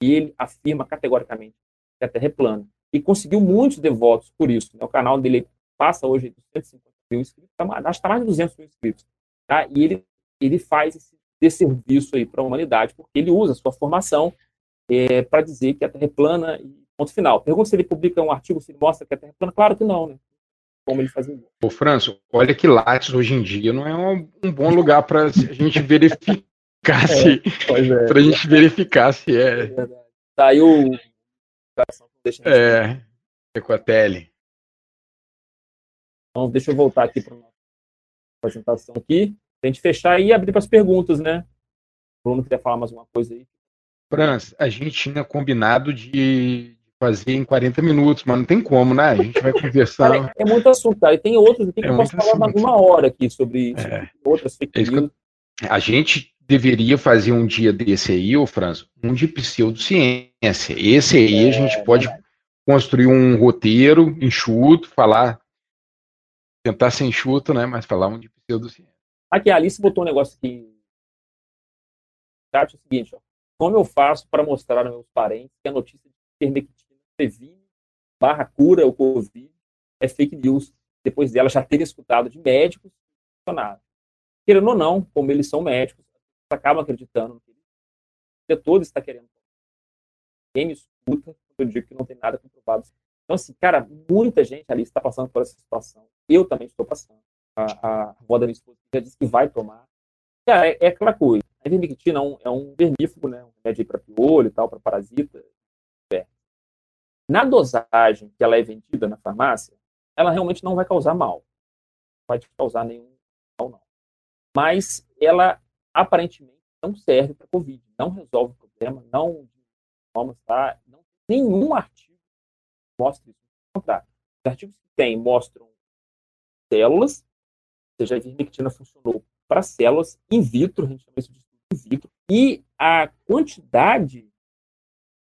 E ele afirma categoricamente que a Terra é plana. E conseguiu muitos devotos por isso. Né? O canal dele passa hoje de 150 mil inscritos, tá acho que está mais de 200 mil inscritos. Tá? E ele, ele faz esse desserviço aí para a humanidade, porque ele usa a sua formação é, para dizer que a Terra é plana e ponto final. Pergunta se ele publica um artigo, se ele mostra que a Terra é plana. Claro que não, né? Como ele fazia. Ô, Franço, olha que Lattes hoje em dia não é um, um bom lugar para a gente verificar é, se. É, para a gente verificar se é. é tá aí o. É. com a tele. Então, deixa eu voltar aqui para a apresentação aqui. A gente fechar e abrir para as perguntas, né? O Bruno quer falar mais uma coisa aí. Franz, a gente tinha combinado de fazer em 40 minutos, mas não tem como, né? A gente vai conversar. Cara, é muito assunto, cara. E tem outros aqui que é eu posso falar assunto. uma hora aqui sobre isso, é. outras fake é. A gente deveria fazer um dia desse aí, ô Franz, um de pseudociência. Esse aí é, a gente pode construir um roteiro enxuto, falar, tentar ser enxuto, né? Mas falar um de pseudociência. Aqui, a Alice botou um negócio aqui. Tá, é o seguinte, ó. Como eu faço para mostrar aos meus parentes que a notícia de ivermectina previne barra cura o Covid é fake news, depois dela já ter escutado de médicos funcionários. Querendo ou não, como eles são médicos, acabam acreditando no que todo está querendo. Quem me escuta, eu digo que não tem nada comprovado. Então, assim, cara, muita gente ali está passando por essa situação. Eu também estou passando. A, a avó da minha esposa já disse que vai tomar. Cara, é, é aquela coisa. A ivermectina é um, é um vermífugo, né? Um remédio para piolho e tal, para parasita. É. Na dosagem que ela é vendida na farmácia, ela realmente não vai causar mal. Não vai te causar nenhum mal, não. Mas ela aparentemente não serve para Covid, não resolve o problema, não vamos tá? Não, nenhum artigo mostra isso. contrário, os artigos que tem mostram células, seja, a ivermectina funcionou para células in vitro, a gente chama isso de in vitro, e a quantidade de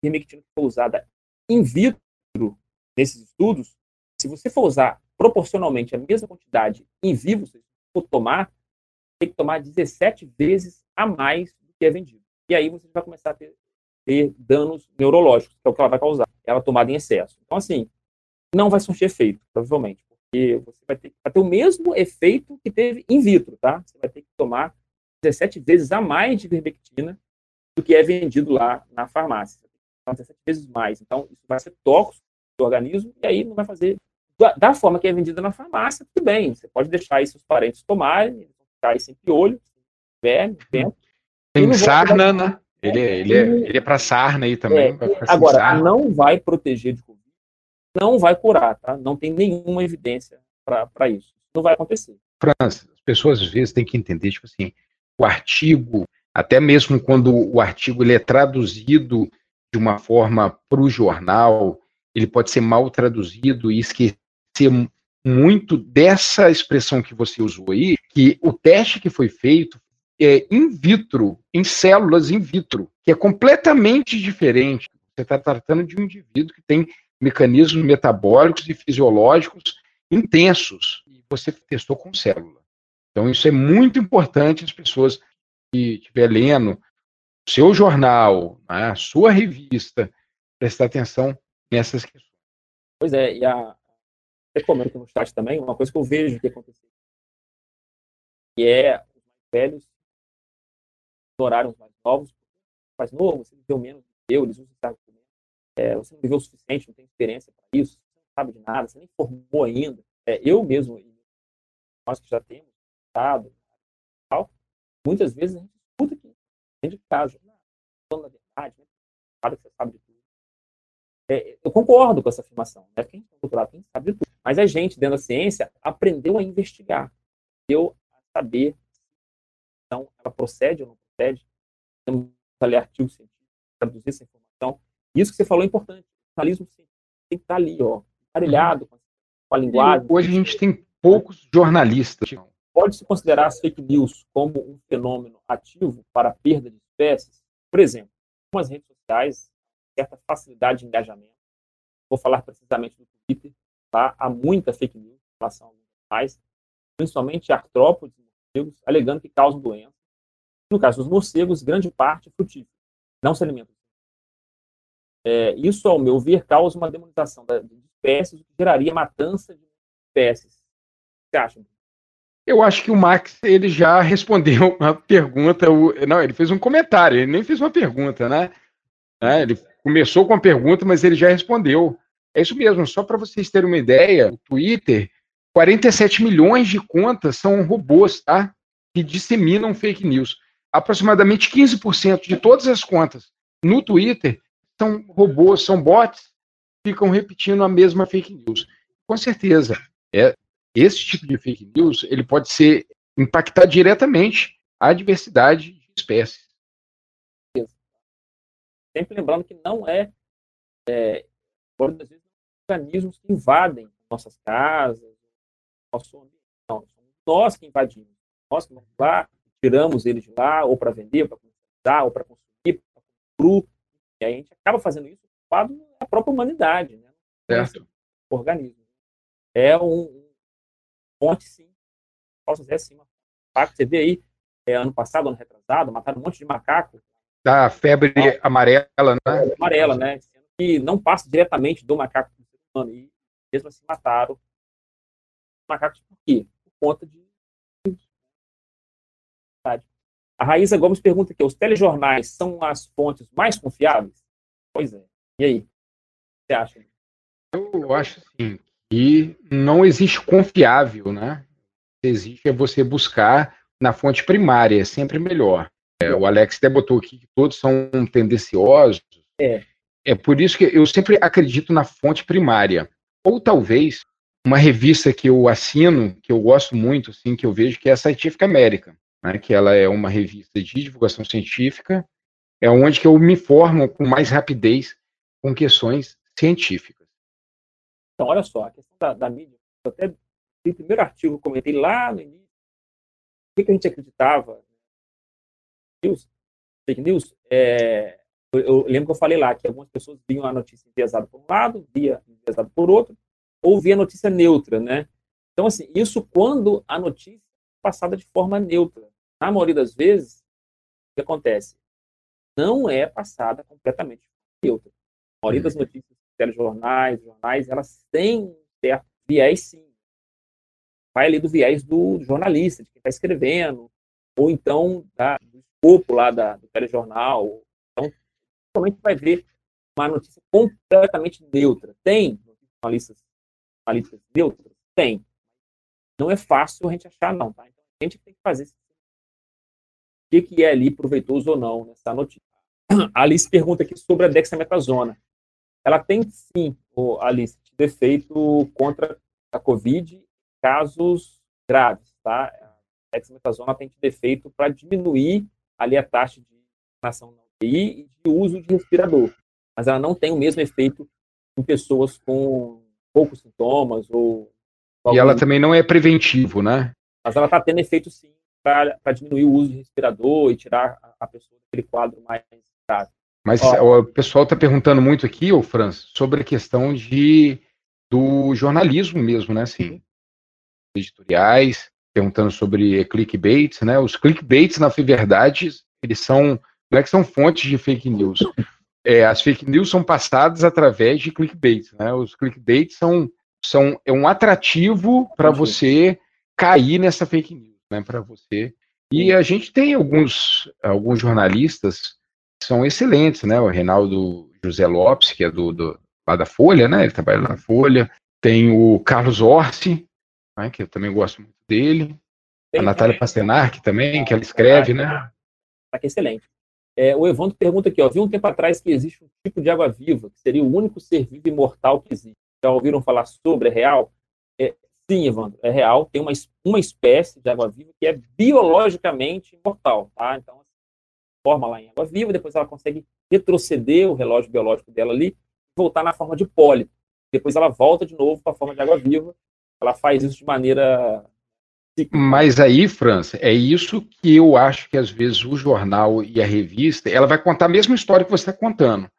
ivermectina que foi usada in vitro nesses estudos, se você for usar proporcionalmente a mesma quantidade em vivo, se você for tomar, tem que tomar 17 vezes a mais do que é vendido. E aí você vai começar a ter, ter danos neurológicos, que é o que ela vai causar, ela tomada em excesso. Então, assim, não vai surtir efeito, provavelmente, porque você vai ter, vai ter o mesmo efeito que teve in vitro, tá? Você vai ter que tomar 17 vezes a mais de vermectina do que é vendido lá na farmácia. 17 vezes mais. Então, isso vai ser tóxico do organismo e aí não vai fazer da, da forma que é vendida na farmácia, tudo bem. Você pode deixar aí seus parentes tomarem, cai sem piolho, verme, vento. Tem sarna, né? Ele, é, ele, é, ele é para sarna aí também. É, agora, não vai proteger de Covid, não vai curar, tá? Não tem nenhuma evidência para isso. Não vai acontecer. França, as pessoas às vezes têm que entender, tipo assim, o artigo, até mesmo quando o artigo ele é traduzido de uma forma para o jornal, ele pode ser mal traduzido e esquecer muito dessa expressão que você usou aí, que o teste que foi feito é in vitro, em células in vitro, que é completamente diferente. Você está tratando de um indivíduo que tem mecanismos metabólicos e fisiológicos intensos, e você testou com célula. Então, isso é muito importante as pessoas que estiver lendo seu jornal, né, a sua revista, prestar atenção nessas questões. Pois é, e a, até comento no chat também, uma coisa que eu vejo que aconteceu. Que é os mais velhos ignoraram os mais novos. Mais novo, você viveu menos do que eu, eles usam. É, você não viveu o suficiente, não tem experiência para isso, você não sabe de nada, você nem formou ainda. É, eu mesmo, nós que já temos estado, tal, muitas vezes a gente escuta aqui, dentro de casa, falando da verdade, né? Sabe que você sabe de tudo. É, eu concordo com essa afirmação, né? Quem tem doutorado, quem sabe de tudo. Mas a gente, dentro da ciência, aprendeu a investigar, aprendeu a saber então, ela procede ou não procede. Temos ali artigos científicos, traduzir essa informação. Isso que você falou é importante. O jornalismo tem que estar ali, ó, aparelhado com a linguagem. hoje a gente tem poucos jornalistas. Pode-se considerar as fake news como um fenômeno ativo para a perda de espécies? Por exemplo, com as redes sociais, certa facilidade de engajamento. Vou falar precisamente do Twitter, tá? há muita fake news em relação aos animais, principalmente artrópodes e morcegos, alegando que causam doença. No caso dos morcegos, grande parte é frutífera, não se alimentam. É, isso, ao meu ver, causa uma demonização de espécies, que geraria matança de espécies. O que você acha? Eu acho que o Max ele já respondeu uma pergunta. Não, ele fez um comentário, ele nem fez uma pergunta, né? É, ele começou com a pergunta, mas ele já respondeu. É isso mesmo, só para vocês terem uma ideia, o Twitter, 47 milhões de contas são robôs, tá? Que disseminam fake news. Aproximadamente 15% de todas as contas no Twitter são robôs, são bots ficam repetindo a mesma fake news. Com certeza, é, esse tipo de fake news ele pode ser impactar diretamente a diversidade de espécies. Sempre lembrando que não é, é organismos que invadem nossas casas, nosso ambiente. Não, somos nós que invadimos. Nós que vamos lá, tiramos eles de lá, ou para vender, para comercializar, ou para consumir, para cru. E aí a gente acaba fazendo isso ocupado a própria humanidade, né? Certo. organismo. É um, um fonte, sim. Posso dizer assim, uma Você vê aí, é, ano passado, ano retrasado, mataram um monte de macaco. Da febre ah, amarela, né? Amarela, né? Que não passa diretamente do macaco para o ser humano. E mesmo assim mataram macacos por quê? Por conta de. A Raíza Gomes pergunta aqui: os telejornais são as fontes mais confiáveis? Pois é. E aí? O que você acha? Eu acho assim que não existe confiável, né? O que existe é você buscar na fonte primária, é sempre melhor. É, o Alex até botou aqui que todos são tendenciosos. É. É por isso que eu sempre acredito na fonte primária. Ou talvez uma revista que eu assino, que eu gosto muito, assim, que eu vejo, que é a Scientific American, né, que ela é uma revista de divulgação científica, é onde que eu me formo com mais rapidez com questões científicas. Então, olha só, a questão da, da mídia, eu até o primeiro artigo eu comentei lá no início, o que, a gente acreditava? News, fake news, é, eu, eu, lembro que eu falei lá que algumas pessoas viam a notícia enviesada por um lado, via enviesada por outro, ou via notícia neutra, né? Então, assim, isso quando a notícia passada de forma neutra. Na maioria das vezes, o que acontece? Não é passada completamente neutra. A maioria das uhum. notícias, telejornais, jornais, elas têm um certo viés, sim. Vai ali do viés do jornalista, de quem está escrevendo, ou então da, do escopo lá da, do telejornal. Então, realmente vai ver uma notícia completamente neutra. Tem jornalistas, jornalistas neutros? Tem. Não é fácil a gente achar, não. Tá? Então, a gente tem que fazer o que, que é ali proveitoso ou não nessa notícia. A Alice pergunta aqui sobre a dexametasona ela tem sim, Alice, defeito contra a Covid casos graves, tá? A dexametasona tem defeito para diminuir ali a taxa de internação na UTI e de uso de respirador, mas ela não tem o mesmo efeito em pessoas com poucos sintomas ou e ela também não é preventivo, né? Mas ela está tendo efeito sim para diminuir o uso de respirador e tirar a, a pessoa daquele quadro mais grave. Mas Ó, o pessoal está perguntando muito aqui, ô Franz, sobre a questão de do jornalismo mesmo, né? Assim, editoriais, perguntando sobre clickbaits, né? Os clickbaits, na verdade, eles são, não é que são fontes de fake news. É, as fake news são passadas através de clickbaits, né? Os clickbaits são, são é um atrativo para você cair nessa fake news, né? Para você. E a gente tem alguns, alguns jornalistas são excelentes, né? O Reinaldo José Lopes, que é do, do lá da Folha, né? Ele trabalha na Folha. Tem o Carlos Orsi, né? que eu também gosto muito dele. Tem, a Natália Pasternak também, que ela escreve, né? Tá que excelente. É, o Evandro pergunta aqui, ó, vi um tempo atrás que existe um tipo de água viva, que seria o único ser vivo imortal que existe. Já ouviram falar sobre? É real? É, sim, Evandro, é real. Tem uma, uma espécie de água viva que é biologicamente imortal, tá? Então, forma lá em água viva, depois ela consegue retroceder o relógio biológico dela ali, voltar na forma de pólipo. Depois ela volta de novo para a forma de água viva. Ela faz isso de maneira. Mas aí, França, é isso que eu acho que às vezes o jornal e a revista, ela vai contar a mesma história que você está contando.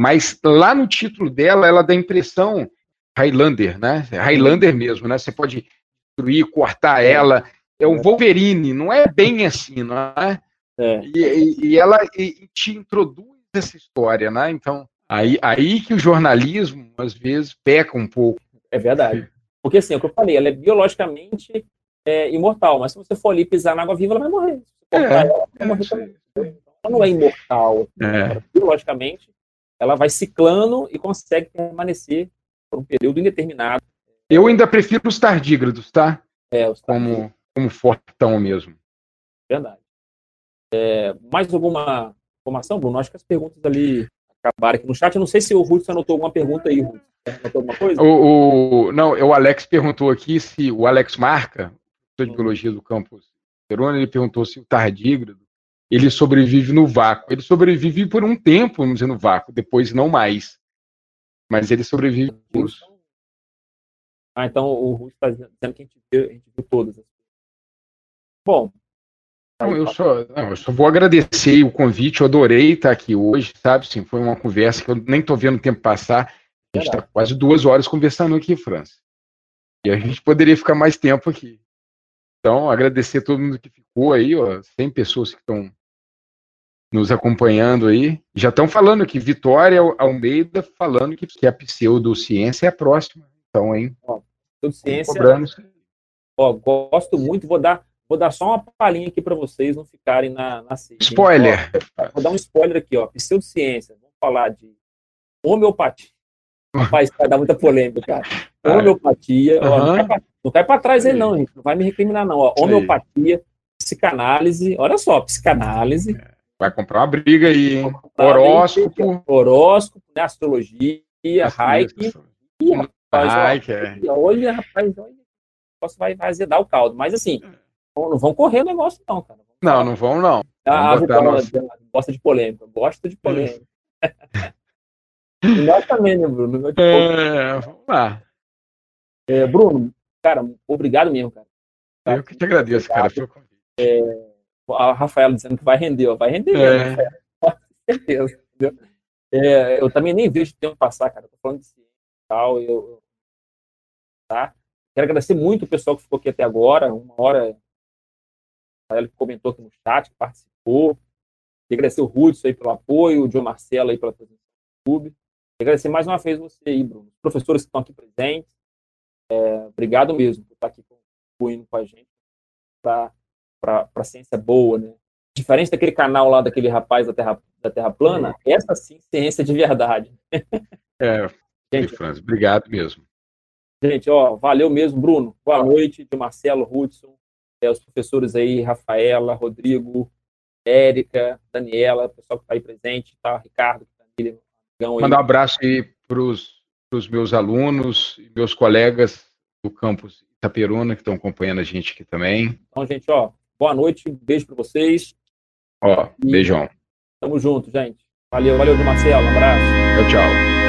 Mas lá no título dela, ela dá a impressão Highlander, né? Highlander mesmo, né? Você pode destruir, cortar é. ela. É um Wolverine, não é bem assim, não é? É. E, e, ela e, te introduz essa história, né? Então, aí, aí que o jornalismo, às vezes, peca um pouco. É verdade. Porque, assim, é o que eu falei, ela é biologicamente é, imortal, mas se você for ali pisar na água viva, ela vai morrer. É, ela, vai morrer também. Ela não é imortal. É. Biologicamente, ela vai ciclando e consegue permanecer por um período indeterminado. Eu ainda prefiro os tardígrados, tá? É, os tardígrados. Como, como fortão mesmo. Verdade. É, mais alguma informação, Bruno? Acho que as perguntas ali acabar aqui no chat. Eu não sei se o Ruth anotou alguma pergunta aí, Ruth. Anotou alguma coisa? O, o, não, o Alex perguntou aqui se o Alex Marca, professor de biologia do campus Perona, ele perguntou se o tardígrado ele sobrevive no vácuo. Ele sobrevive por um tempo, vamos dizer, no vácuo, depois não mais. Mas ele sobrevive por. Ah, então o Ruth está dizendo que a gente viu, a gente viu todas. Bom, não, eu só, não, eu só vou agradecer o convite, eu adorei estar aqui hoje, sabe? Sim, foi uma conversa que eu nem estou vendo o tempo passar. A gente está quase duas horas conversando aqui, França. E a gente poderia ficar mais tempo aqui. Então, agradecer a todo mundo que ficou aí, ó, 100 pessoas que estão nos acompanhando aí. Já estão falando que Vitória Almeida falando que, que a pseudociência é a próxima. Então, hein? Ó, pseudociência. Ó, gosto muito, vou dar Vou dar só uma palhinha aqui para vocês não ficarem na, na Spoiler! Ó, vou dar um spoiler aqui, ó. Pseudociência. Vamos falar de homeopatia. Rapaz, vai dar muita polêmica, cara. Homeopatia. Uhum. Ó, não cai para trás aí, não, gente. Não vai me recriminar, não. Ó, homeopatia, psicanálise. Olha só, psicanálise. É, vai comprar uma briga aí, hein? Horóscopo. Horóscopo, né? astrologia, reiki. Ih, rapaz, é. olha, rapaz, olha. Vai, vai azedar o caldo. Mas assim, não vão correr o negócio, não, cara. Não, não vão, não. Ah, nossa... gosta de polêmica. Gosta de polêmica. nós também, né, Bruno? É, vamos lá. É, Bruno, cara, obrigado mesmo, cara. Eu que te agradeço, obrigado. cara. É, a Rafaela dizendo que vai render, ó, vai render é. com certeza. É, eu também nem vejo o tempo passar, cara. tô falando de ciência e tal. Eu, tá? Quero agradecer muito o pessoal que ficou aqui até agora, uma hora Rafael que comentou aqui no chat, que participou. Agradecer o Hudson aí pelo apoio, o João Marcelo aí pela presença no YouTube. Agradecer mais uma vez você aí, Bruno. Os professores que estão aqui presentes. É, obrigado mesmo por estar aqui contribuindo com a gente para a ciência boa, né? Diferente daquele canal lá daquele rapaz da Terra, da terra Plana, essa sim ciência de verdade. É, gente, Franz, obrigado mesmo. Gente, ó, valeu mesmo, Bruno. Boa noite, de Marcelo, Hudson é, os professores aí, Rafaela, Rodrigo, Érica, Daniela, o pessoal que está aí presente, tá? Ricardo, Camila, Manda um abraço aí para os meus alunos e meus colegas do campus Itaperuna que estão acompanhando a gente aqui também. Então, gente, ó, boa noite, um beijo para vocês. Ó, beijão. Tamo junto, gente. Valeu, valeu, Marcelo, um abraço. Tchau, tchau.